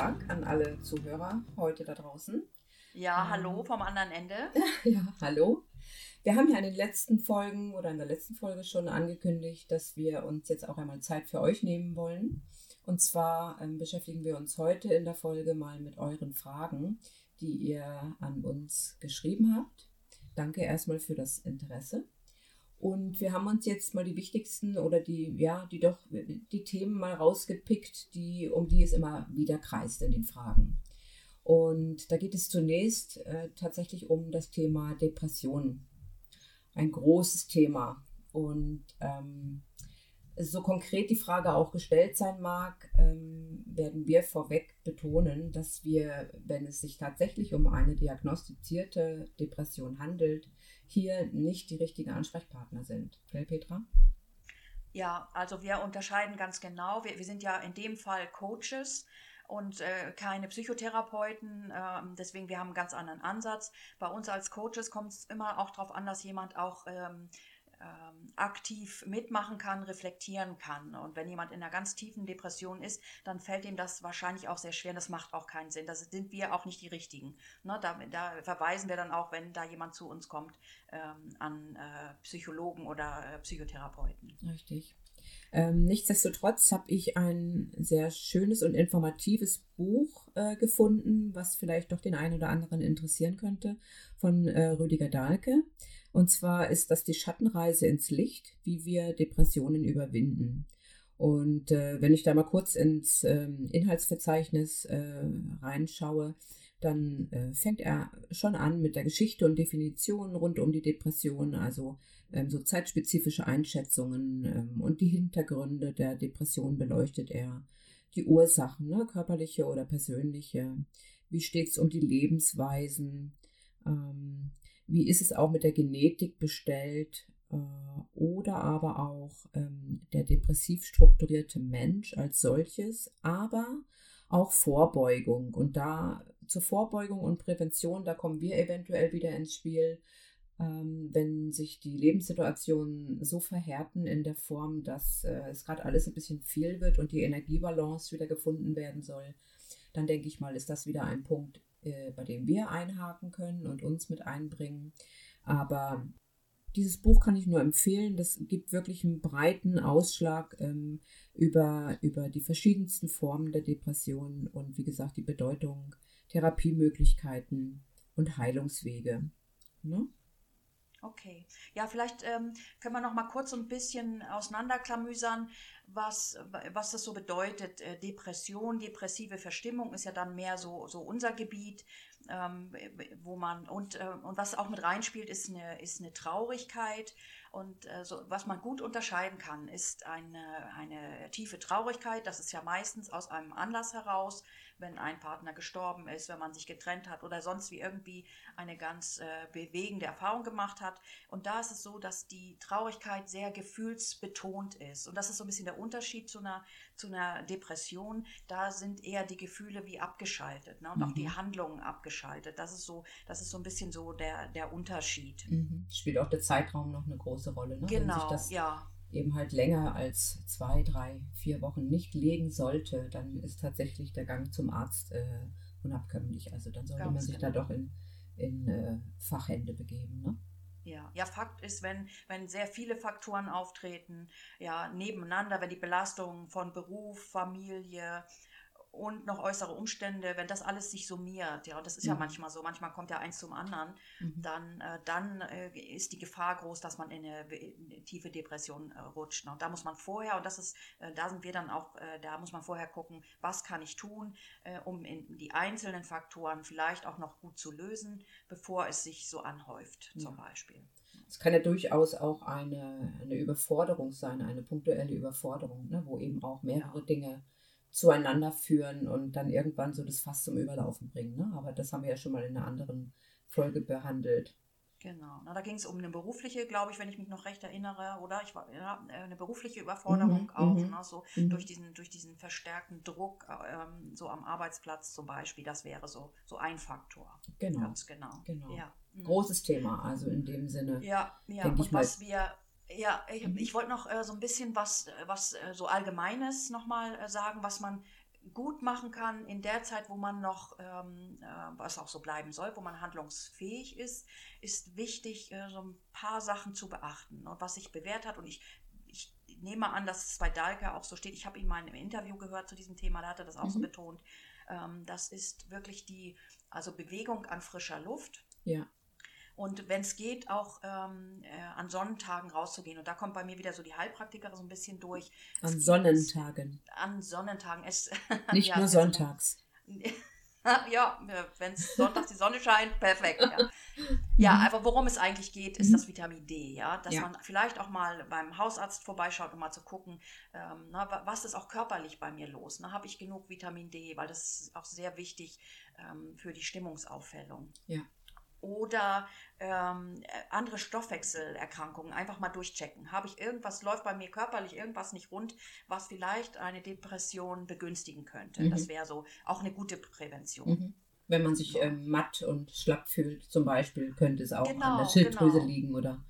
Tag an alle Zuhörer heute da draußen. Ja, hallo vom anderen Ende. Ja, hallo. Wir haben ja in den letzten Folgen oder in der letzten Folge schon angekündigt, dass wir uns jetzt auch einmal Zeit für euch nehmen wollen. Und zwar ähm, beschäftigen wir uns heute in der Folge mal mit euren Fragen, die ihr an uns geschrieben habt. Danke erstmal für das Interesse. Und wir haben uns jetzt mal die wichtigsten oder die, ja, die doch, die Themen mal rausgepickt, die, um die es immer wieder kreist in den Fragen. Und da geht es zunächst äh, tatsächlich um das Thema Depressionen. Ein großes Thema. Und ähm, so konkret die Frage auch gestellt sein mag, ähm, werden wir vorweg betonen, dass wir, wenn es sich tatsächlich um eine diagnostizierte Depression handelt, hier nicht die richtigen Ansprechpartner sind. Gell, Petra? Ja, also wir unterscheiden ganz genau. Wir, wir sind ja in dem Fall Coaches und äh, keine Psychotherapeuten. ähm, deswegen, wir haben einen ganz anderen Ansatz. Bei uns als Coaches kommt es immer auch darauf an, dass jemand auch ähm, ähm, aktiv mitmachen kann, reflektieren kann. Und wenn jemand in einer ganz tiefen Depression ist, dann fällt ihm das wahrscheinlich auch sehr schwer. Das macht auch keinen Sinn. Das sind wir auch nicht die Richtigen. Ne, da, da verweisen wir dann auch, wenn da jemand zu uns kommt, ähm, an äh, Psychologen oder äh, Psychotherapeuten. Richtig. Ähm, nichtsdestotrotz habe ich ein sehr schönes und informatives Buch äh, gefunden, was vielleicht doch den einen oder anderen interessieren könnte, von äh, Rüdiger Dahlke. Und zwar ist das die Schattenreise ins Licht, wie wir Depressionen überwinden. Und äh, wenn ich da mal kurz ins ähm, Inhaltsverzeichnis äh, reinschaue, dann äh, fängt er schon an mit der Geschichte und Definition rund um die Depression, also so zeitspezifische Einschätzungen ähm, und die Hintergründe der Depression beleuchtet er. Die Ursachen, ne, körperliche oder persönliche. Wie steht es um die Lebensweisen? Ähm, wie ist es auch mit der Genetik bestellt? Äh, oder aber auch ähm, der depressiv strukturierte Mensch als solches, aber auch Vorbeugung. Und da zur Vorbeugung und Prävention, da kommen wir eventuell wieder ins Spiel, ähm, wenn sich die Lebenssituationen so verhärten in der Form, dass äh, es gerade alles ein bisschen viel wird und die Energiebalance wieder gefunden werden soll, dann denke ich mal, ist das wieder ein Punkt, äh, bei dem wir einhaken können und uns mit einbringen. Aber dieses Buch kann ich nur empfehlen. Das gibt wirklich einen breiten Ausschlag ähm, über, über die verschiedensten Formen der Depression und wie gesagt die Bedeutung, Therapiemöglichkeiten und Heilungswege. Ne? Okay. Ja, vielleicht ähm, können wir noch mal kurz ein bisschen auseinanderklamüsern, was, was das so bedeutet. Äh, Depression, depressive Verstimmung ist ja dann mehr so, so unser Gebiet, ähm, wo man, und, äh, und was auch mit reinspielt, ist eine, ist eine Traurigkeit. Und äh, so, was man gut unterscheiden kann, ist eine, eine tiefe Traurigkeit. Das ist ja meistens aus einem Anlass heraus, wenn ein Partner gestorben ist, wenn man sich getrennt hat oder sonst wie irgendwie eine ganz äh, bewegende Erfahrung gemacht hat. Und da ist es so, dass die Traurigkeit sehr gefühlsbetont ist. Und das ist so ein bisschen der Unterschied zu einer, zu einer Depression. Da sind eher die Gefühle wie abgeschaltet ne? und auch die Mhm. Handlungen abgeschaltet. Das ist so, das ist so ein bisschen so der, der Unterschied. Mhm. Spielt auch der Zeitraum noch eine große Rolle. Ne? Wenn sich Genau, das ja. eben halt länger als zwei, drei, vier Wochen nicht legen sollte, dann ist tatsächlich der Gang zum Arzt äh, unabkömmlich. Also dann sollte Ganz man sich da genau. doch in, in äh, Fachhände begeben. Ne? Ja, ja, Fakt ist, wenn, wenn sehr viele Faktoren auftreten, ja, nebeneinander, wenn die Belastung von Beruf, Familie und noch äußere Umstände, wenn das alles sich summiert, ja, und das ist ja Mhm. manchmal so, manchmal kommt ja eins zum anderen, Mhm. dann, äh, dann äh, ist die Gefahr groß, dass man in eine, in eine tiefe Depression äh, rutscht. Ne? Und da muss man vorher, und das ist, äh, da sind wir dann auch, äh, da muss man vorher gucken, was kann ich tun, äh, um die einzelnen Faktoren vielleicht auch noch gut zu lösen, bevor es sich so anhäuft, zum Ja. Beispiel. Es kann ja durchaus auch eine, eine Überforderung sein, eine punktuelle Überforderung, ne, wo eben auch mehrere Ja. Dinge zueinander führen und dann irgendwann so das Fass zum Überlaufen bringen. Ne? Aber das haben wir ja schon mal in einer anderen Folge behandelt. Genau. Na, da ging es um eine berufliche, glaube ich, wenn ich mich noch recht erinnere, oder? Ich war ja, eine berufliche Überforderung Mhm, auch, mhm, ne? so mhm. durch diesen durch diesen verstärkten Druck, ähm, so am Arbeitsplatz zum Beispiel. Das wäre so so ein Faktor. Genau. Ganz genau. Genau. Ja. Mhm. Großes Thema, also in dem Sinne. Ja, ja. Und ich mal. was wir, ja, ich, Mhm. ich wollte noch äh, so ein bisschen was, äh, was äh, so Allgemeines nochmal äh, sagen, was man gut machen kann in der Zeit, wo man noch, ähm, äh, was auch so bleiben soll, wo man handlungsfähig ist, ist wichtig, äh, so ein paar Sachen zu beachten. Und was sich bewährt hat, und ich, ich nehme an, dass es bei Dahlke auch so steht, ich habe ihn mal in einem Interview gehört zu diesem Thema, da hat er das auch so Mhm. betont, ähm, das ist wirklich die, also Bewegung an frischer Luft. Ja. Und wenn es geht, auch ähm, äh, an Sonnentagen rauszugehen. Und da kommt bei mir wieder so die Heilpraktikerin so ein bisschen durch. Es An gibt- Sonnentagen. An Sonnentagen. Es, Nicht Ja, nur es sonntags. ja, wenn es sonntags die Sonne scheint, perfekt. Ja. ja, Mhm. aber worum es eigentlich geht, ist Mhm. das Vitamin D. Ja, dass Ja. man vielleicht auch mal beim Hausarzt vorbeischaut, um mal zu gucken, ähm, na, wa- was ist auch körperlich bei mir los. Habe ich genug Vitamin D, weil das ist auch sehr wichtig ähm, für die Stimmungsaufhellung. Ja. Oder ähm, äh, andere Stoffwechselerkrankungen einfach mal durchchecken. Habe ich irgendwas, läuft bei mir körperlich irgendwas nicht rund, was vielleicht eine Depression begünstigen könnte. Mhm. Das wäre so auch eine gute Prävention. Mhm. Wenn man sich ähm, matt und schlapp fühlt, zum Beispiel, könnte es auch an Genau, der Schilddrüse genau. liegen oder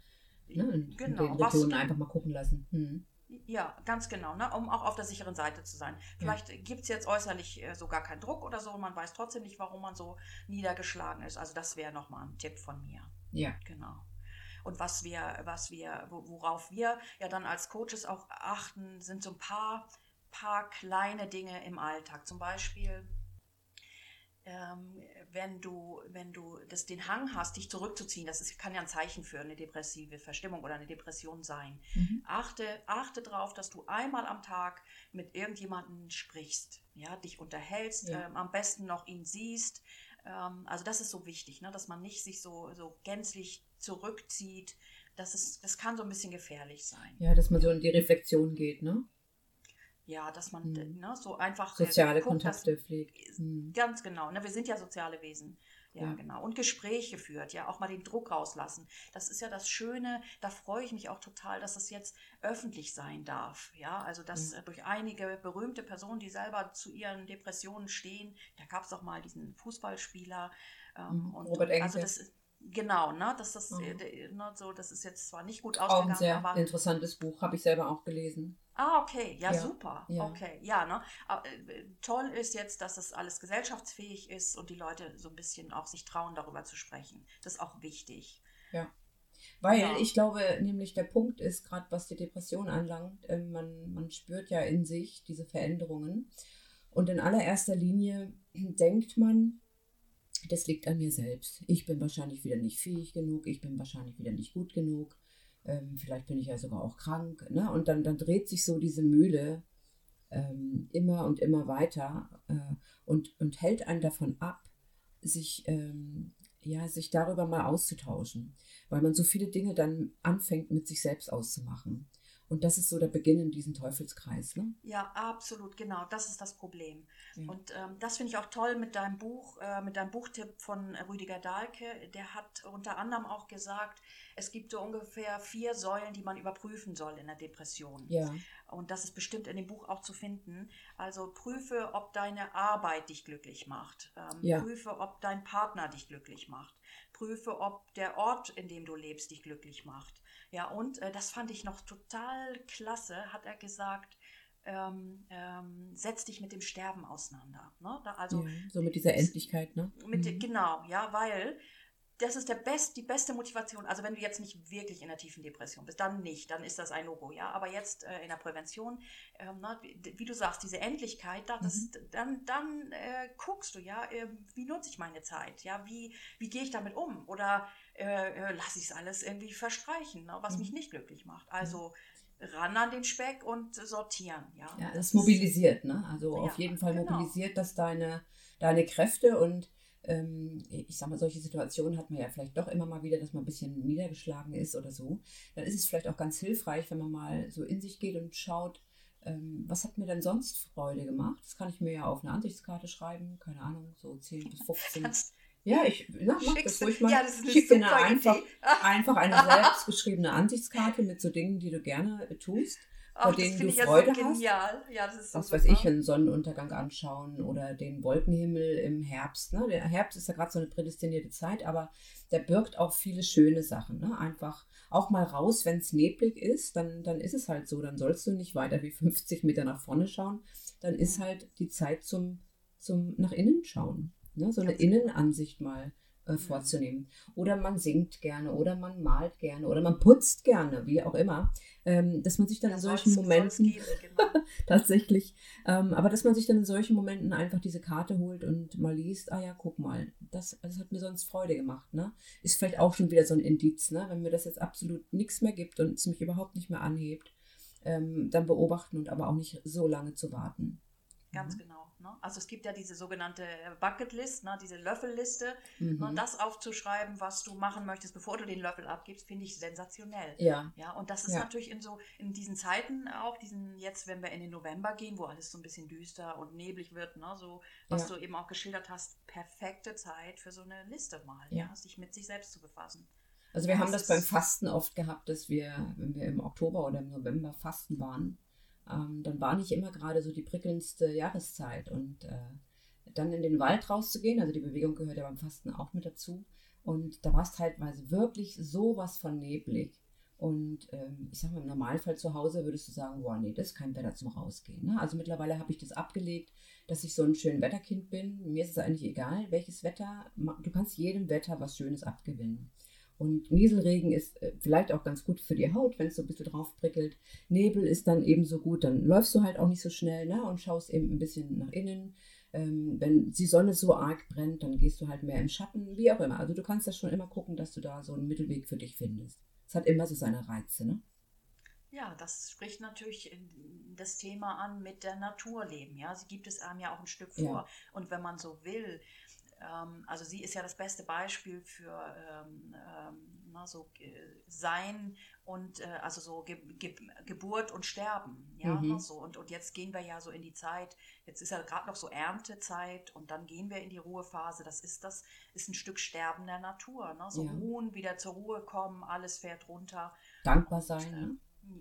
ne, in, Genau, den Regionen einfach mal gucken lassen. Mhm. Ja, ganz genau, ne? um auch auf der sicheren Seite zu sein. Vielleicht gibt es jetzt äußerlich äh, so gar keinen Druck oder so und man weiß trotzdem nicht, warum man so niedergeschlagen ist. Also das wäre nochmal ein Tipp von mir. Ja. Genau. Und was wir, was wir, wo- worauf wir ja dann als Coaches auch achten, sind so ein paar, paar kleine Dinge im Alltag. Zum Beispiel, ähm, wenn du, wenn du das, den Hang hast, dich zurückzuziehen, das ist, kann ja ein Zeichen für eine depressive Verstimmung oder eine Depression sein. Mhm. Achte, achte darauf, dass du einmal am Tag mit irgendjemandem sprichst, ja, dich unterhältst, Ja. ähm, am besten noch ihn siehst. Ähm, also das ist so wichtig, ne, dass man nicht sich so, so gänzlich zurückzieht. Das, ist, das kann so ein bisschen gefährlich sein. ja, dass man so in die Reflexion geht, ne? Ja, dass man Mhm. ne, so einfach äh, Soziale guckt, dass- Kontakte pflegt. Mhm. Ganz genau, ne? wir sind ja soziale Wesen. Ja, Ja. genau. Und Gespräche führt, ja, auch mal den Druck rauslassen. Das ist ja das Schöne, da freue ich mich auch total, dass es jetzt öffentlich sein darf. Ja, also dass Ja. äh, durch einige berühmte Personen, die selber zu ihren Depressionen stehen, da gab es auch mal diesen Fußballspieler. Ähm, Mhm, und, Robert und, also Enke. das ist, genau, ne, das, Mhm. äh, ne, so, das ist jetzt zwar nicht gut Auch ein ausgegangen, sehr aber interessantes Buch, habe ich selber auch gelesen. Ah, okay, ja, Ja, super. ja. Okay, ja, ne? Aber, äh, toll ist jetzt, dass das alles gesellschaftsfähig ist und die Leute so ein bisschen auch sich trauen, darüber zu sprechen. Das ist auch wichtig. Weil Ja. ich glaube, nämlich der Punkt ist, gerade was die Depression anlangt, äh, man, man spürt ja in sich diese Veränderungen. Und in allererster Linie denkt man, das liegt an mir selbst. Ich bin wahrscheinlich wieder nicht fähig genug, ich bin wahrscheinlich wieder nicht gut genug, ähm, vielleicht bin ich ja sogar auch krank. Ne? Und dann, dann dreht sich so diese Mühle ähm, immer und immer weiter äh, und, und hält einen davon ab, sich, ähm, ja, sich darüber mal auszutauschen, weil man so viele Dinge dann anfängt mit sich selbst auszumachen. Und das ist so der Beginn in diesem Teufelskreis. Ne? Ja, absolut, genau. Das ist das Problem. Ja. Und ähm, das finde ich auch toll mit deinem Buch, äh, mit deinem Buchtipp von Rüdiger Dahlke. Der hat unter anderem auch gesagt, es gibt so ungefähr vier Säulen, die man überprüfen soll in der Depression. Ja, Und das ist bestimmt in dem Buch auch zu finden. Also prüfe, ob deine Arbeit dich glücklich macht. Ähm, Ja. Prüfe, ob dein Partner dich glücklich macht. Prüfe, ob der Ort, in dem du lebst, dich glücklich macht. Ja, und äh, das fand ich noch total klasse, hat er gesagt, ähm, ähm, setz dich mit dem Sterben auseinander. Ne? Da, also ja, so mit dieser Endlichkeit. Ne? mit, Mhm. Genau, ja, weil das ist der best, die beste Motivation. Also wenn du jetzt nicht wirklich in der tiefen Depression bist, dann nicht, dann ist das ein Logo, ja. Aber jetzt äh, in der Prävention, ähm, na, wie, wie du sagst, diese Endlichkeit, da, das, Mhm. dann, dann äh, guckst du, ja, äh, wie nutze ich meine Zeit, ja, wie, wie gehe ich damit um oder äh, äh, lasse ich es alles irgendwie verstreichen, ne, was Mhm. mich nicht glücklich macht. Also ran an den Speck und sortieren, ja. Ja, Das mobilisiert, ne? Also Ja, auf jeden Fall genau. mobilisiert das deine, deine Kräfte und ich sag mal, solche Situationen hat man ja vielleicht doch immer mal wieder, dass man ein bisschen niedergeschlagen ist oder so. Dann ist es vielleicht auch ganz hilfreich, wenn man mal so in sich geht und schaut, ähm, was hat mir denn sonst Freude gemacht? Das kann ich mir ja auf eine Ansichtskarte schreiben, keine Ahnung, so 10 bis 15. Kannst, ja, ich na, mach das ruhig mal. ja, das Schick dir eine einfach, einfach eine selbstgeschriebene Ansichtskarte mit so Dingen, die du gerne tust. Ach, das denen finde du ich ja Freude so hast. genial. Ja, das was weiß super. ich, einen Sonnenuntergang anschauen oder den Wolkenhimmel im Herbst. Ne? Der Herbst ist ja gerade so eine prädestinierte Zeit, aber der birgt auch viele schöne Sachen. Ne? Einfach auch mal raus, wenn es neblig ist, dann, dann ist es halt so. Dann sollst du nicht weiter wie 50 Meter nach vorne schauen. Dann ist halt die Zeit zum, zum nach innen schauen. Ne? So eine. Innenansicht mal äh, vorzunehmen. Oder man singt gerne oder man malt gerne oder man putzt gerne, wie auch immer. Ähm, dass man sich dann Ja, in solchen Momenten geben, genau. tatsächlich. Ähm, aber dass man sich dann in solchen Momenten einfach diese Karte holt und mal liest, ah ja, guck mal, das, das hat mir sonst Freude gemacht. Ne? Ist vielleicht auch schon wieder so ein Indiz, ne? wenn mir das jetzt absolut nichts mehr gibt und es mich überhaupt nicht mehr anhebt, ähm, dann beobachten und aber auch nicht so lange zu warten. Ganz genau. Ne? Also es gibt ja diese sogenannte Bucketlist, ne? diese Löffelliste. Mhm. Ne? Das aufzuschreiben, was du machen möchtest, bevor du den Löffel abgibst, finde ich sensationell. Ja, Ja, und das ist Ja. natürlich in so in diesen Zeiten auch, diesen jetzt, wenn wir in den November gehen, wo alles so ein bisschen düster und neblig wird, ne, so was Ja. du eben auch geschildert hast, perfekte Zeit für so eine Liste mal, Ja. ja. sich mit sich selbst zu befassen. Also wir haben das beim Fasten oft gehabt, dass wir, wenn wir im Oktober oder im November fasten waren, ähm, dann war nicht immer gerade so die prickelndste Jahreszeit. Und äh, dann in den Wald rauszugehen, also die Bewegung gehört ja beim Fasten auch mit dazu. Und da war es teilweise wirklich sowas von neblig. Und ähm, ich sag mal, im Normalfall zu Hause würdest du sagen, boah, nee, das ist kein Wetter zum Rausgehen. Ne? Also mittlerweile habe ich das abgelegt, dass ich so ein schön Wetterkind bin. Mir ist es eigentlich egal, welches Wetter. Du kannst jedem Wetter was Schönes abgewinnen. Und Nieselregen ist äh, vielleicht auch ganz gut für die Haut, wenn es so ein bisschen drauf prickelt. Nebel ist dann ebenso gut, dann läufst du halt auch nicht so schnell ne? und schaust eben ein bisschen nach innen. Ähm, wenn die Sonne so arg brennt, dann gehst du halt mehr im Schatten, wie auch immer. Also du kannst das schon immer gucken, dass du da so einen Mittelweg für dich findest. Es hat immer so seine Reize, ne? Ja, das spricht natürlich in- das Thema an mit der Natur leben. Ja, sie gibt es einem ja auch ein Stück Ja. vor. Und wenn man so will, also sie ist ja das beste Beispiel für ähm, ähm, na, so äh, Sein und äh, also so Ge Ge Geburt und Sterben. Ja, Mhm. ne, so. Und, und jetzt gehen wir ja so in die Zeit, jetzt ist ja gerade noch so Erntezeit und dann gehen wir in die Ruhephase. Das ist das, ist ein Stück Sterben der Natur. Ne? So Ja. ruhen, wieder zur Ruhe kommen, alles fährt runter. Dankbar Und, sein, äh, ne?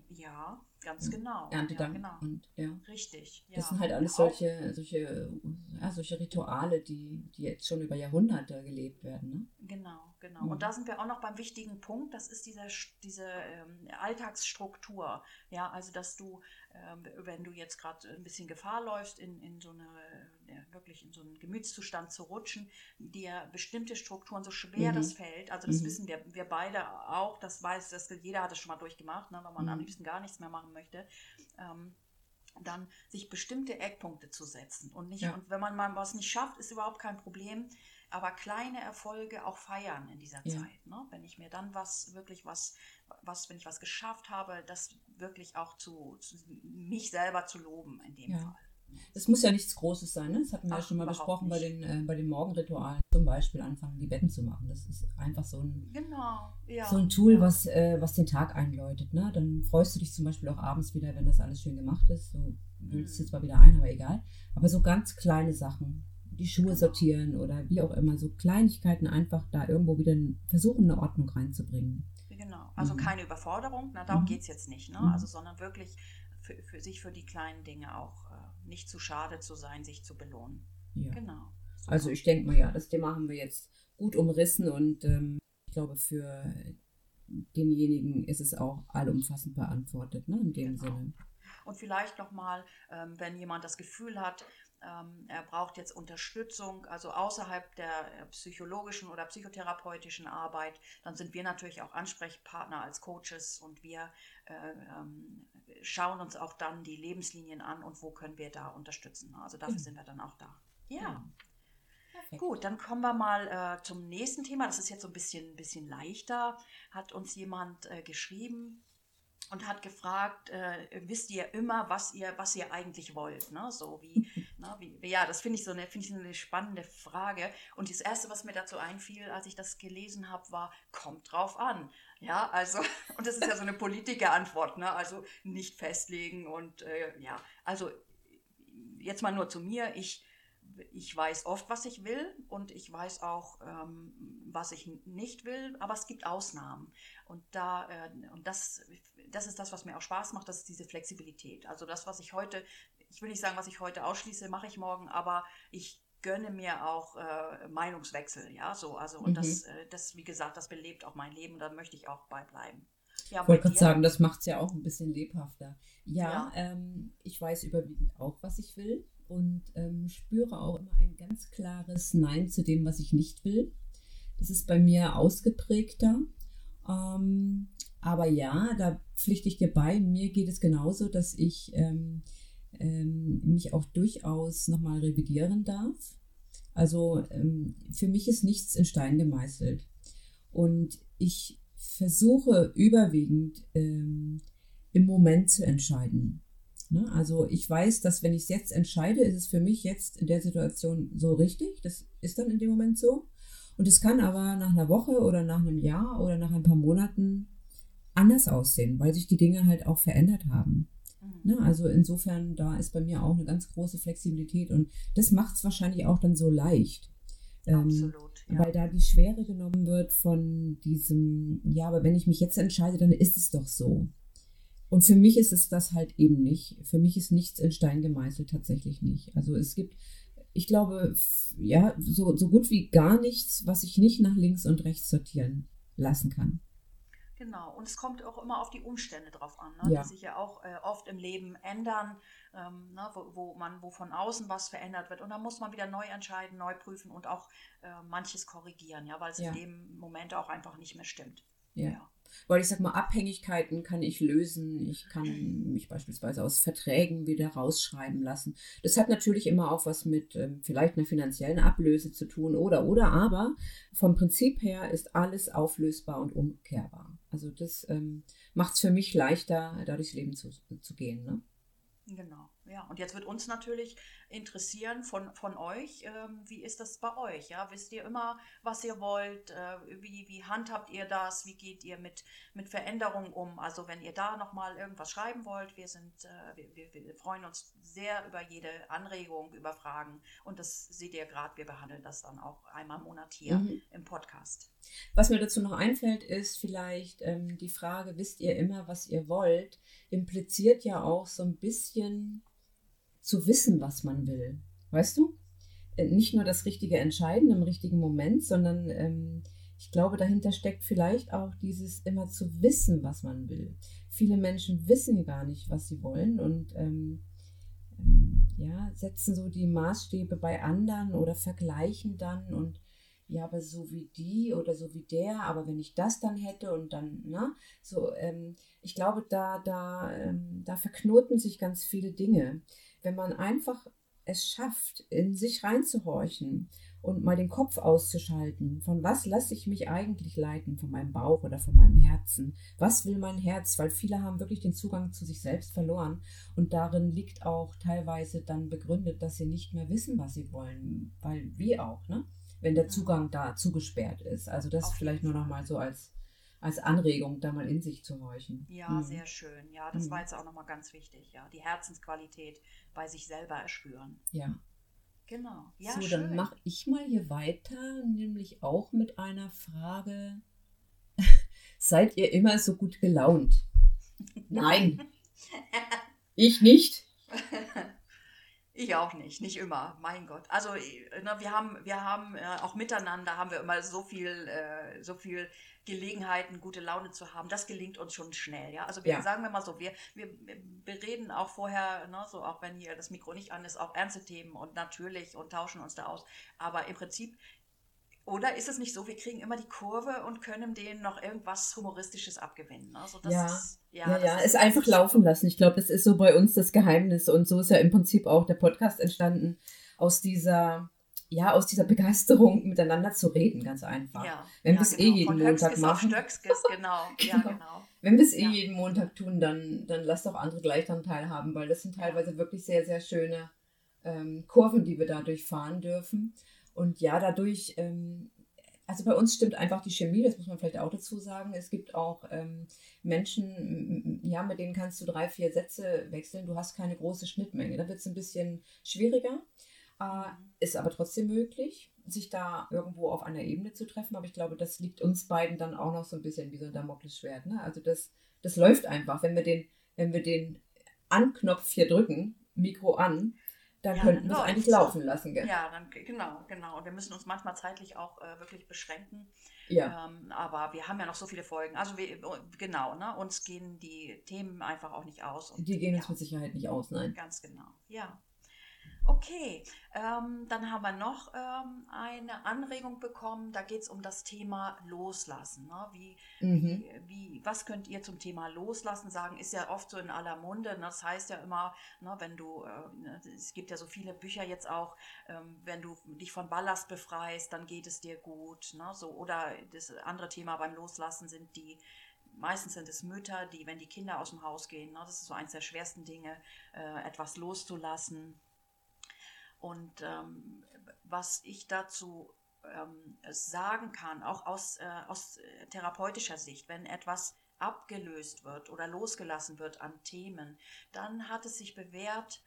Ja, ganz genau. Erntedank. Ja, genau. Und ja. Richtig. Das ja. sind halt alles Auch- solche, solche, ja, solche Rituale, die, die jetzt schon über Jahrhunderte gelebt werden. Ne? Genau, genau. Mhm. Und da sind wir auch noch beim wichtigen Punkt, das ist diese, diese ähm, Alltagsstruktur. Ja, also dass du, ähm, wenn du jetzt gerade ein bisschen Gefahr läufst, in, in so eine, wirklich in so einen Gemütszustand zu rutschen, dir bestimmte Strukturen, so schwer Mhm. das fällt, also das Mhm. wissen wir, wir beide auch, das weiß, das, jeder hat es schon mal durchgemacht, ne, wenn man am Mhm. liebsten gar nichts mehr machen möchte. Ähm, dann sich bestimmte Eckpunkte zu setzen und nicht Ja. und wenn man mal was nicht schafft, ist überhaupt kein Problem, aber kleine Erfolge auch feiern in dieser Ja. Zeit, ne? Wenn ich mir dann was wirklich was was wenn ich was geschafft habe, das wirklich auch zu, zu mich selber zu loben in dem Ja. Fall. Es muss ja nichts Großes sein, ne? Das hatten wir ja Ach, schon mal besprochen bei den, äh, bei den Morgenritualen. Zum Beispiel anfangen, die Betten zu machen. Das ist einfach so ein, Genau, ja. so ein Tool, ja. was, äh, was den Tag einläutet. Ne? Dann freust du dich zum Beispiel auch abends wieder, wenn das alles schön gemacht ist. Du willst Mhm. dir zwar wieder ein, aber egal. Aber so ganz kleine Sachen. Die Schuhe Genau. sortieren oder wie auch immer. So Kleinigkeiten einfach da irgendwo wieder versuchen, eine Ordnung reinzubringen. Genau, also Mhm. keine Überforderung, na, darum Mhm. geht es jetzt nicht, ne? Mhm. also, sondern wirklich für, für sich für die kleinen Dinge auch äh, nicht zu schade zu sein, sich zu belohnen. Ja. Genau. Super. Also ich denke mal, ja, das Thema haben wir jetzt gut umrissen und ähm, ich glaube, für denjenigen ist es auch allumfassend beantwortet, ne, in dem Genau. Sinne. Und vielleicht nochmal, ähm, wenn jemand das Gefühl hat, er braucht jetzt Unterstützung, also außerhalb der äh, psychologischen oder psychotherapeutischen Arbeit, dann sind wir natürlich auch Ansprechpartner als Coaches und wir äh, ähm, schauen uns auch dann die Lebenslinien an und wo können wir da unterstützen. Also dafür Genau. sind wir dann auch da. Ja. Perfekt. Gut, dann kommen wir mal äh, zum nächsten Thema. Das ist jetzt so ein bisschen, bisschen leichter. Hat uns jemand äh, geschrieben und hat gefragt, äh, wisst ihr immer, was ihr, was ihr eigentlich wollt? Ne? So wie, Na, wie, ja, das finde ich, so eine, find ich so eine spannende Frage. Und das Erste, was mir dazu einfiel, als ich das gelesen habe, war, kommt drauf an. Ja, also, und das ist ja so eine Politikerantwort, ne? also nicht festlegen und äh, ja, also jetzt mal nur zu mir, ich, ich weiß oft, was ich will und ich weiß auch, ähm, was ich nicht will, aber es gibt Ausnahmen. Und, da, äh, und das, das ist das, was mir auch Spaß macht, das ist diese Flexibilität. Also das, was ich heute ich will nicht sagen, was ich heute ausschließe, mache ich morgen, aber ich gönne mir auch äh, Meinungswechsel, ja, so, also und mhm. das, äh, das, wie gesagt, das belebt auch mein Leben und da möchte ich auch beibleiben. Ja, ich wollte gerade sagen, das macht es ja auch ein bisschen lebhafter. Ja, ja. Ähm, ich weiß überwiegend auch, was ich will und ähm, spüre auch immer ein ganz klares Nein zu dem, was ich nicht will. Das ist bei mir ausgeprägter. Ähm, aber ja, da pflichte ich dir bei. Mir geht es genauso, dass ich ähm, ähm, mich auch durchaus nochmal revidieren darf. Also ähm, für mich ist nichts in Stein gemeißelt. Und ich versuche überwiegend ähm, im Moment zu entscheiden. Ne? Also ich weiß, dass wenn ich es jetzt entscheide, ist es für mich jetzt in der Situation so richtig. Das ist dann in dem Moment so. Und es kann aber nach einer Woche oder nach einem Jahr oder nach ein paar Monaten anders aussehen, weil sich die Dinge halt auch verändert haben. Ne? Also insofern, da ist bei mir auch eine ganz große Flexibilität und das macht es wahrscheinlich auch dann so leicht. Ähm, Absolut. Ja. Weil da die Schwere genommen wird von diesem, ja, aber wenn ich mich jetzt entscheide, dann ist es doch so. Und für mich ist es das halt eben nicht. Für mich ist nichts in Stein gemeißelt, tatsächlich nicht. Also es gibt, ich glaube, ja, so, so gut wie gar nichts, was ich nicht nach links und rechts sortieren lassen kann. Genau, und es kommt auch immer auf die Umstände drauf an, ne? ja. die sich ja auch äh, oft im Leben ändern, ähm, ne? wo, wo, man, wo von außen was verändert wird. Und dann muss man wieder neu entscheiden, neu prüfen und auch äh, manches korrigieren, ja, weil es ja. in dem Moment auch einfach nicht mehr stimmt. ja. ja. Weil ich sag mal, Abhängigkeiten kann ich lösen. Ich kann mich beispielsweise aus Verträgen wieder rausschreiben lassen. Das hat natürlich immer auch was mit ähm, vielleicht einer finanziellen Ablöse zu tun oder oder, aber vom Prinzip her ist alles auflösbar und umkehrbar. Also das ähm, macht es für mich leichter, da durchs Leben zu, zu gehen. Ne? Genau, ja. Und jetzt wird uns natürlich interessieren von, von euch, ähm, wie ist das bei euch? Ja? Wisst ihr immer, was ihr wollt? Äh, wie, wie handhabt ihr das? Wie geht ihr mit, mit Veränderungen um? Also wenn ihr da nochmal irgendwas schreiben wollt, wir sind, äh, wir, wir, wir, freuen uns sehr über jede Anregung, über Fragen. Und das seht ihr gerade, wir behandeln das dann auch einmal im Monat hier mhm. im Podcast. Was mir dazu noch einfällt, ist vielleicht ähm, die Frage, wisst ihr immer, was ihr wollt? impliziert ja auch so ein bisschen zu wissen, was man will. Weißt du? Äh, nicht nur das richtige Entscheiden im richtigen Moment, sondern ähm, ich glaube, dahinter steckt vielleicht auch dieses immer zu wissen, was man will. Viele Menschen wissen gar nicht, was sie wollen und ähm, ähm, ja, setzen so die Maßstäbe bei anderen oder vergleichen dann und ja, aber so wie die oder so wie der, aber wenn ich das dann hätte und dann, ne, so, ähm, ich glaube, da, da, ähm, da verknoten sich ganz viele Dinge. Wenn man einfach es schafft, in sich reinzuhorchen und mal den Kopf auszuschalten, von was lasse ich mich eigentlich leiten, von meinem Bauch oder von meinem Herzen? Was will mein Herz? Weil viele haben wirklich den Zugang zu sich selbst verloren und darin liegt auch teilweise dann begründet, dass sie nicht mehr wissen, was sie wollen, weil wie auch, ne? wenn der Zugang da zugesperrt ist. Also das vielleicht nur noch mal so als, als Anregung, da mal in sich zu horchen. Ja, mhm. sehr schön. Ja, das mhm. war jetzt auch noch mal ganz wichtig. Ja, die Herzensqualität bei sich selber erspüren. Ja. Genau. Ja, so, schön. dann mache ich mal hier weiter, nämlich auch mit einer Frage. Seid ihr immer so gut gelaunt? Nein. ich nicht. Ich auch nicht, nicht immer, mein Gott. Also äh, ne, wir haben, wir haben äh, auch miteinander haben wir immer so viel, äh, so viel Gelegenheiten, gute Laune zu haben. Das gelingt uns schon schnell, ja. Also wir ja. sagen wir mal so, wir, wir, wir reden auch vorher, ne, so auch wenn hier das Mikro nicht an ist, auch ernste Themen und natürlich und tauschen uns da aus. Aber im Prinzip oder ist es nicht so, wir kriegen immer die Kurve und können denen noch irgendwas Humoristisches abgewinnen? Also ja. Ist, ja, ja, ja, es einfach laufen lassen. Ich glaube, das ist so bei uns das Geheimnis. Und so ist ja im Prinzip auch der Podcast entstanden, aus dieser, ja, aus dieser Begeisterung miteinander zu reden, ganz einfach. Ja, Wenn wir es eh genau. eh jeden Von Montag Höchskes machen. Stöckskes, genau. genau. Genau. Wenn wir es eh jeden Montag tun, dann, dann lasst auch andere gleich daran teilhaben, weil das sind teilweise wirklich sehr, sehr schöne ähm, Kurven, die wir dadurch fahren dürfen. Und ja, dadurch, ähm, also bei uns stimmt einfach die Chemie, das muss man vielleicht auch dazu sagen. Es gibt auch ähm, Menschen, ja, mit denen kannst du drei, vier Sätze wechseln. Du hast keine große Schnittmenge. Da wird es ein bisschen schwieriger. Äh, ist aber trotzdem möglich, sich da irgendwo auf einer Ebene zu treffen. Aber ich glaube, das liegt uns beiden dann auch noch so ein bisschen wie so ein Damoklesschwert. Ne? Also das, das läuft einfach. Wenn wir den, wenn wir den Anknopf hier drücken, Mikro an, dann ja, könnten wir es eigentlich laufen lassen. Gell? Ja, dann, genau, genau. Und wir müssen uns manchmal zeitlich auch äh, wirklich beschränken. Ja. Ähm, aber wir haben ja noch so viele Folgen. Also wir, genau, ne? uns gehen die Themen einfach auch nicht aus. Und, die gehen ja, uns mit Sicherheit nicht aus, nein. Ganz genau, ja. Okay, ähm, dann haben wir noch ähm, eine Anregung bekommen. Da geht es um das Thema Loslassen. Ne? Wie, mhm. wie, was könnt ihr zum Thema Loslassen sagen? Ist ja oft so in aller Munde. Ne? Das heißt ja immer, ne, wenn du, äh, ne, es gibt ja so viele Bücher jetzt auch, ähm, wenn du dich von Ballast befreist, dann geht es dir gut. Ne? So, oder das andere Thema beim Loslassen sind die meistens sind es Mütter, die, wenn die Kinder aus dem Haus gehen, ne, das ist so eines der schwersten Dinge, äh, etwas loszulassen. Und ähm, was ich dazu ähm, sagen kann, auch aus, äh, aus therapeutischer Sicht, wenn etwas abgelöst wird oder losgelassen wird an Themen, dann hat es sich bewährt,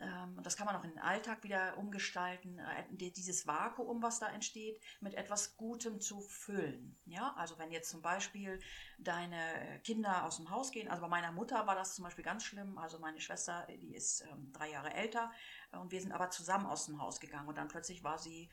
ähm, und das kann man auch in den Alltag wieder umgestalten, äh, dieses Vakuum, was da entsteht, mit etwas Gutem zu füllen. Ja, also wenn jetzt zum Beispiel deine Kinder aus dem Haus gehen, also bei meiner Mutter war das zum Beispiel ganz schlimm, also meine Schwester, die ist ähm, drei Jahre älter äh, und wir sind aber zusammen aus dem Haus gegangen und dann plötzlich war sie,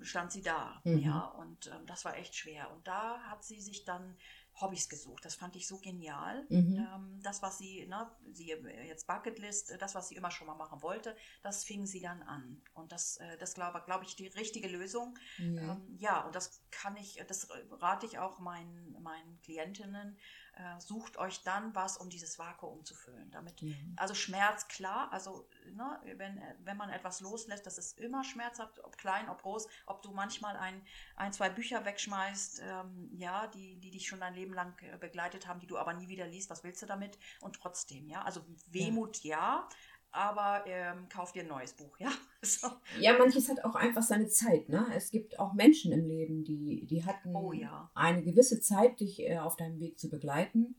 stand sie da, mhm. ja, und ähm, das war echt schwer. Und da hat sie sich dann Hobbys gesucht. Das fand ich so genial. Mhm. Ähm, das, was sie, ne, sie jetzt Bucketlist, das, was sie immer schon mal machen wollte, das fing sie dann an. Und das, äh, das glaube glaub ich, die richtige Lösung. Mhm. Ähm, ja, und das kann ich, das rate ich auch meinen, meinen Klientinnen, äh, sucht euch dann was, um dieses Vakuum zu füllen. Damit, mhm. Also Schmerz, klar, also ne, wenn, wenn man etwas loslässt, das ist immer schmerzhaft, ob klein, ob groß, ob du manchmal ein, ein zwei Bücher wegschmeißt, ähm, ja, die, die dich schon dein Leben lang äh, begleitet haben, die du aber nie wieder liest, was willst du damit? Und trotzdem, ja, also Wehmut ja, ja aber ähm, kauf dir ein neues Buch, ja. So. Ja, manches hat auch einfach seine Zeit, ne? Es gibt auch Menschen im Leben, die, die hatten oh, ja. eine gewisse Zeit, dich äh, auf deinem Weg zu begleiten.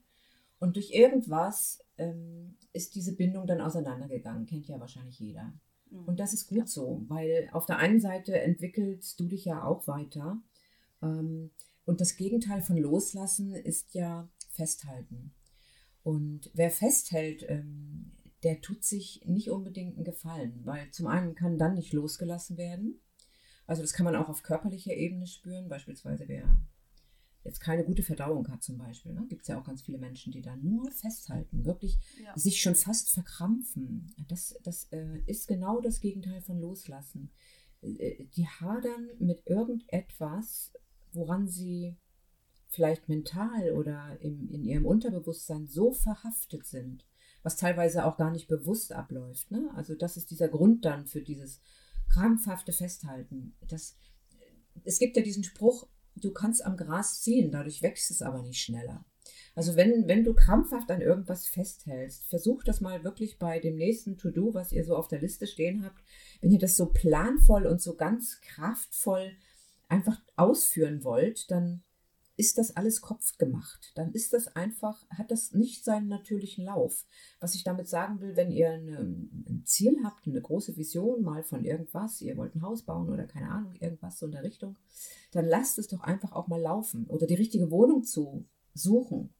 Und durch irgendwas ähm, ist diese Bindung dann auseinandergegangen. Kennt ja wahrscheinlich jeder. Mhm. Und das ist gut ja. so, weil auf der einen Seite entwickelst du dich ja auch weiter. Ähm, und das Gegenteil von Loslassen ist ja Festhalten. Und wer festhält, ähm, der tut sich nicht unbedingt einen Gefallen, weil zum einen kann dann nicht losgelassen werden. Also das kann man auch auf körperlicher Ebene spüren, beispielsweise wer jetzt keine gute Verdauung hat zum Beispiel. Ne? Gibt es ja auch ganz viele Menschen, die da nur festhalten, wirklich ja. sich schon fast verkrampfen. Das, das äh, ist genau das Gegenteil von Loslassen. Äh, die hadern mit irgendetwas, woran sie vielleicht mental oder im, in ihrem Unterbewusstsein so verhaftet sind, was teilweise auch gar nicht bewusst abläuft. Ne? Also das ist dieser Grund dann für dieses krampfhafte Festhalten. Das, es gibt ja diesen Spruch, du kannst am Gras ziehen, dadurch wächst es aber nicht schneller. Also wenn, wenn du krampfhaft an irgendwas festhältst, versuch das mal wirklich bei dem nächsten To-Do, was ihr so auf der Liste stehen habt, wenn ihr das so planvoll und so ganz kraftvoll einfach ausführen wollt, dann ist das alles kopfgemacht. Dann ist das einfach, hat das nicht seinen natürlichen Lauf. Was ich damit sagen will, wenn ihr eine, ein Ziel habt, eine große Vision mal von irgendwas, ihr wollt ein Haus bauen oder keine Ahnung, irgendwas so in der Richtung, dann lasst es doch einfach auch mal laufen oder die richtige Wohnung zu suchen.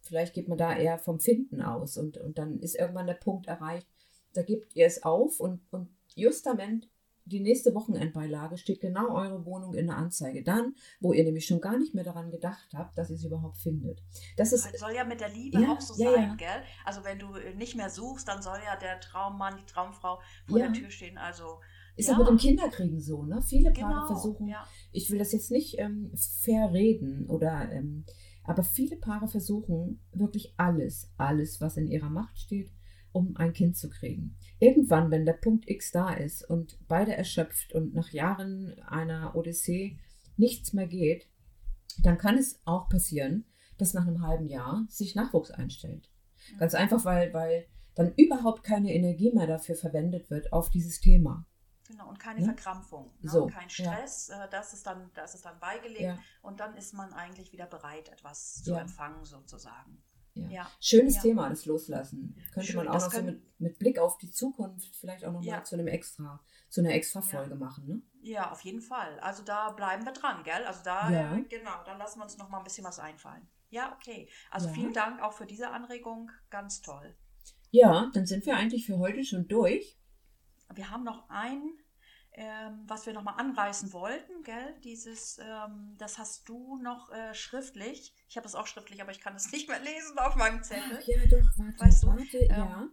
Vielleicht geht man da eher vom Finden aus und, und dann ist irgendwann der Punkt erreicht, da gebt ihr es auf und, und justament die nächste Wochenendbeilage steht genau eure Wohnung in der Anzeige. Dann, wo ihr nämlich schon gar nicht mehr daran gedacht habt, dass ihr sie überhaupt findet. Das ist, soll ja mit der Liebe ja, auch so ja, sein, ja. gell? Also wenn du nicht mehr suchst, dann soll ja der Traummann, die Traumfrau vor der Tür stehen. Also ist ja. auch mit dem Kinderkriegen so, ne? Viele Paare genau, versuchen, ja. ich will das jetzt nicht ähm, verreden oder, ähm, aber viele Paare versuchen wirklich alles, alles, was in ihrer Macht steht, um ein Kind zu kriegen. Irgendwann, wenn der Punkt X da ist und beide erschöpft und nach Jahren einer Odyssee nichts mehr geht, dann kann es auch passieren, dass nach einem halben Jahr sich Nachwuchs einstellt. Ganz einfach, weil, weil dann überhaupt keine Energie mehr dafür verwendet wird auf dieses Thema. Genau, und keine Ne? Verkrampfung, ne? So, kein ja. Stress, äh, das, ist dann, das ist dann beigelegt Ja. und dann ist man eigentlich wieder bereit, etwas zu Ja. empfangen sozusagen. Ja. Ja. Schönes Ja. Thema, das Loslassen. Könnte Schön, man auch noch so mit, mit Blick auf die Zukunft vielleicht auch nochmal Ja. zu einem extra, zu einer extra Folge machen, ne? Ja, auf jeden Fall. Also da bleiben wir dran, gell? Also da, Ja. äh, genau, dann lassen wir uns noch mal ein bisschen was einfallen. Ja, okay. Also vielen Dank auch für diese Anregung, ganz toll. Ja, dann sind wir eigentlich für heute schon durch. Wir haben noch ein, ähm, was wir noch mal anreißen wollten, gell? Dieses, ähm, das hast du noch äh, schriftlich. Ich habe es auch schriftlich, aber ich kann es nicht mehr lesen auf meinem Zettel. Ach ja, doch, warte, Weißt du, warte, ähm, ja.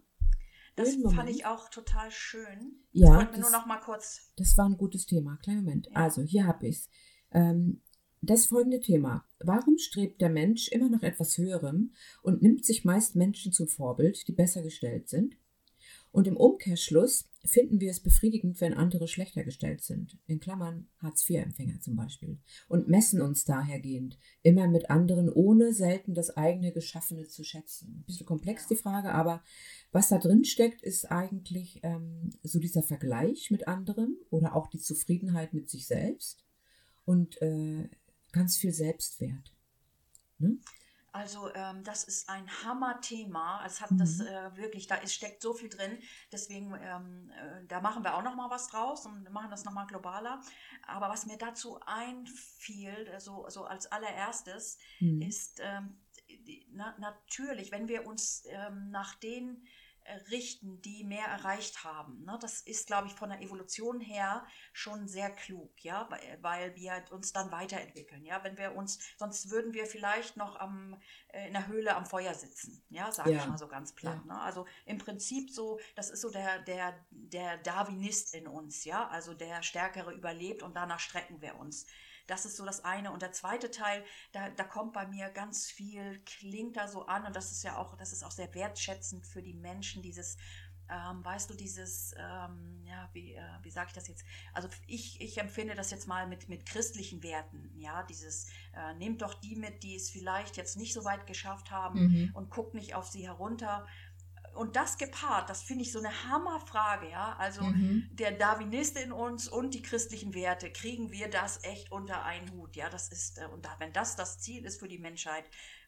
Das Einen fand Moment. ich auch total schön. Ja, das wollten wir nur noch mal kurz. Das war ein gutes Thema. Kleinen Moment. Ja. Also, hier habe ich es. Ähm, das folgende Thema. Warum strebt der Mensch immer nach etwas Höherem und nimmt sich meist Menschen zum Vorbild, die besser gestellt sind? Und im Umkehrschluss finden wir es befriedigend, wenn andere schlechter gestellt sind, in Klammern Hartz-IV-Empfänger zum Beispiel, und messen uns dahergehend immer mit anderen, ohne selten das eigene Geschaffene zu schätzen. Ein bisschen komplex die Frage, aber was da drin steckt, ist eigentlich ähm, so dieser Vergleich mit anderen oder auch die Zufriedenheit mit sich selbst und äh, ganz viel Selbstwert. Ne? Also ähm, das ist ein Hammer-Thema. Es hat Mhm. das äh, wirklich, da ist, steckt so viel drin. Deswegen, ähm, äh, da machen wir auch noch mal was draus und machen das noch mal globaler. Aber was mir dazu einfiel, äh, so, so als allererstes, Hm. ist ähm, na, natürlich, wenn wir uns ähm, nach den richten, die mehr erreicht haben. Ne? Das ist, glaube ich, von der Evolution her schon sehr klug, ja, weil, weil wir uns dann weiterentwickeln. Ja, wenn wir uns, sonst würden wir vielleicht noch am, äh, in der Höhle am Feuer sitzen, ja, sage Ja. ich mal so ganz platt. Ja. Ne? Also im Prinzip so, das ist so der, der, der Darwinist in uns, ja, also der Stärkere überlebt und danach strecken wir uns. Das ist so das eine. Und der zweite Teil, da, da kommt bei mir ganz viel, klingt da so an und das ist ja auch, das ist auch sehr wertschätzend für die Menschen, dieses, ähm, weißt du, dieses, ähm, ja, wie, äh, wie sage ich das jetzt? Also ich, ich empfinde das jetzt mal mit, mit christlichen Werten, ja, dieses, äh, nehmt doch die mit, die es vielleicht jetzt nicht so weit geschafft haben Mhm. und guckt nicht auf sie herunter. Und das gepaart, das finde ich so eine Hammerfrage, ja. Also Mhm. der Darwinist in uns und die christlichen Werte, kriegen wir das echt unter einen Hut? Ja, das ist, äh, und da, wenn das das Ziel ist für die Menschheit,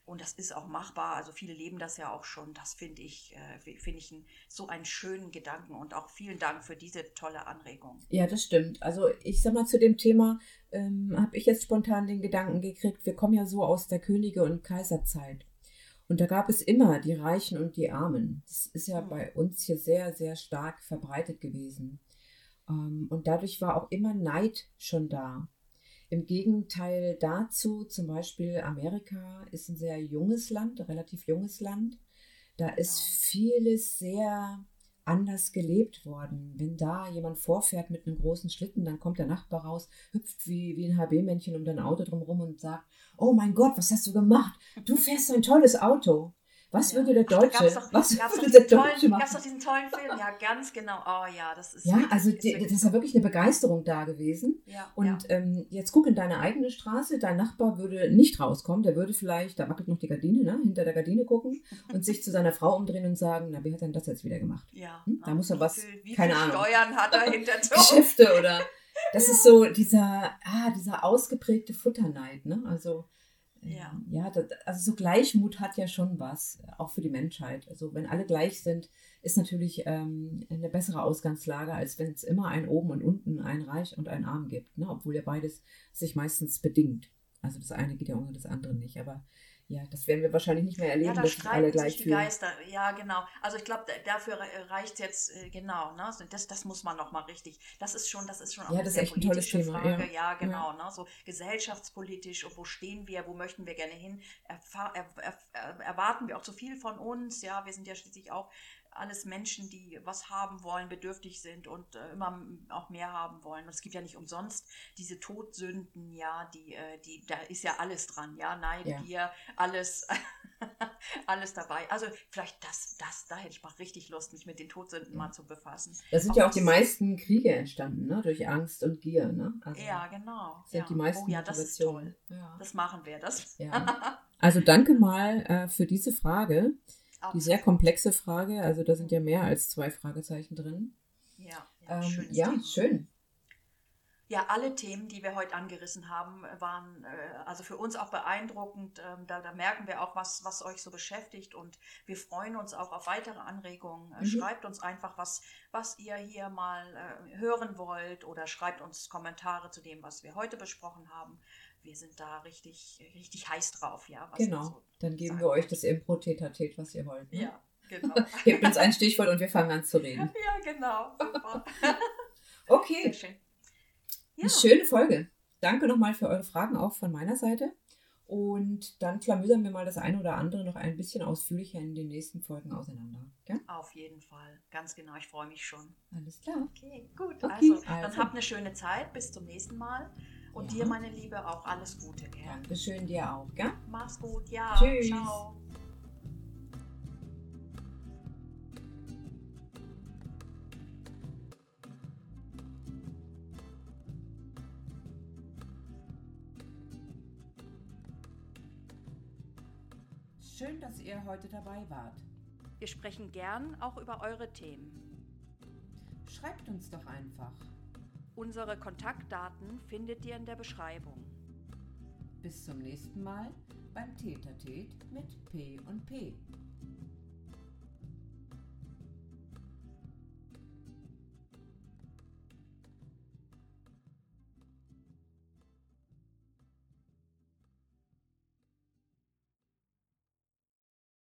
und das ist auch machbar, also viele leben das ja auch schon, das finde ich, äh, finde ich so einen schönen Gedanken und auch vielen Dank für diese tolle Anregung. Ja, das stimmt. Also ich sag mal, zu dem Thema ähm, habe ich jetzt spontan den Gedanken gekriegt, wir kommen ja so aus der Könige- und Kaiserzeit. Und da gab es immer die Reichen und die Armen. Das ist ja bei uns hier sehr, sehr stark verbreitet gewesen. Ähm, und dadurch war auch immer Neid schon da. Im Gegenteil dazu, zum Beispiel Amerika ist ein sehr junges Land, ein relativ junges Land. Da ist Genau. vieles sehr anders gelebt worden. Wenn da jemand vorfährt mit einem großen Schlitten, dann kommt der Nachbar raus, hüpft wie, wie ein HB-Männchen um dein Auto drumherum und sagt, oh mein Gott, was hast du gemacht? Du fährst so ein tolles Auto. Was Ja. würde der Ach, da Deutsche, gab's doch, was gab's doch würde der diesen Deutsche tollen, machen? gab's doch diesen tollen Film, ja, ganz genau. Oh ja, das ist Ja, wirklich- also ist die, das ist ja wirklich eine Begeisterung da gewesen. ja, Und ja. ähm, jetzt guck in deine eigene Straße, dein Nachbar würde nicht rauskommen, der würde vielleicht, da wackelt noch die Gardine, ne, hinter der Gardine gucken und sich zu seiner Frau umdrehen und sagen, na, wie hat denn das jetzt wieder gemacht? Ja, Hm, da muss er was- viel, wie keine Ahnung. Steuern hat er hinter? Geschäfte oder das ist so dieser, ah, dieser ausgeprägte Futterneid, ne? Also Ja. ja, das, also so Gleichmut hat ja schon was, auch für die Menschheit. Also wenn alle gleich sind, ist natürlich ähm, eine bessere Ausgangslage, als wenn es immer ein oben und unten, ein reich und ein arm gibt, ne? Obwohl ja beides sich meistens bedingt. Also das eine geht ja ohne das andere nicht. Aber ja, das werden wir wahrscheinlich nicht mehr erleben, Ja, da streiten sich die fühlen. Geister. Ja, genau. Also ich glaube, dafür reicht jetzt äh, genau. Ne? Das, das muss man noch mal richtig. Das ist schon, das ist schon auch Ja, eine das ist sehr echt ein politische Thema, Frage. ja. Ja, genau. Ne? So gesellschaftspolitisch wo stehen wir, wo möchten wir gerne hin? Erfahr, er, er, er, erwarten wir auch zu viel von uns? Ja, wir sind ja schließlich auch alles Menschen, die was haben wollen, bedürftig sind und äh, immer auch mehr haben wollen. Und es gibt ja nicht umsonst diese Todsünden, ja, die, äh, die, da ist ja alles dran, ja, Neid, Ja. Gier, alles, alles dabei. Also vielleicht das, das, da hätte ich mal richtig Lust, mich mit den Todsünden mal zu befassen. Da sind Auch ja auch die meisten Kriege entstanden, ne? Durch Angst und Gier, ne? Also Ja, genau. sind ja. die meisten oh ja, das ist toll. Ja. Das machen wir, das. Ja. Also danke mal äh, für diese Frage. Die sehr komplexe Frage. Also da sind ja mehr als zwei Fragezeichen drin. Ja, Ähm, schönes ja, Thema. schön. Ja, alle Themen, die wir heute angerissen haben, waren äh, also für uns auch beeindruckend. Ähm, da, da merken wir auch, was, was euch so beschäftigt und wir freuen uns auch auf weitere Anregungen. Äh, Mhm. Schreibt uns einfach, was, was ihr hier mal äh, hören wollt oder schreibt uns Kommentare zu dem, was wir heute besprochen haben. Wir sind da richtig, richtig heiß drauf, ja. Genau. so Dann geben wir euch das Impro-Tetatet, was ihr wollt. Ne? Ja, genau. Gebt uns ein Stichwort und wir fangen an zu reden. ja, genau. Super. Okay, Sehr schön. Ja. eine schöne Folge. Danke nochmal für eure Fragen auch von meiner Seite. Und dann klamüsern wir mal das eine oder andere noch ein bisschen ausführlicher in den nächsten Folgen auseinander. Gell? Auf jeden Fall. Ganz genau. Ich freue mich schon. Alles klar. Okay, gut. Okay, also, dann also. habt eine schöne Zeit. Bis zum nächsten Mal. Und Ja. dir, meine Liebe, auch alles Gute. Gell? Dankeschön dir auch. Gell? Mach's gut. Ja. Tschüss. Ciao. Schön, dass ihr heute dabei wart. Wir sprechen gern auch über eure Themen. Schreibt uns doch einfach. Unsere Kontaktdaten findet ihr in der Beschreibung. Bis zum nächsten Mal beim Tätertät mit P und P.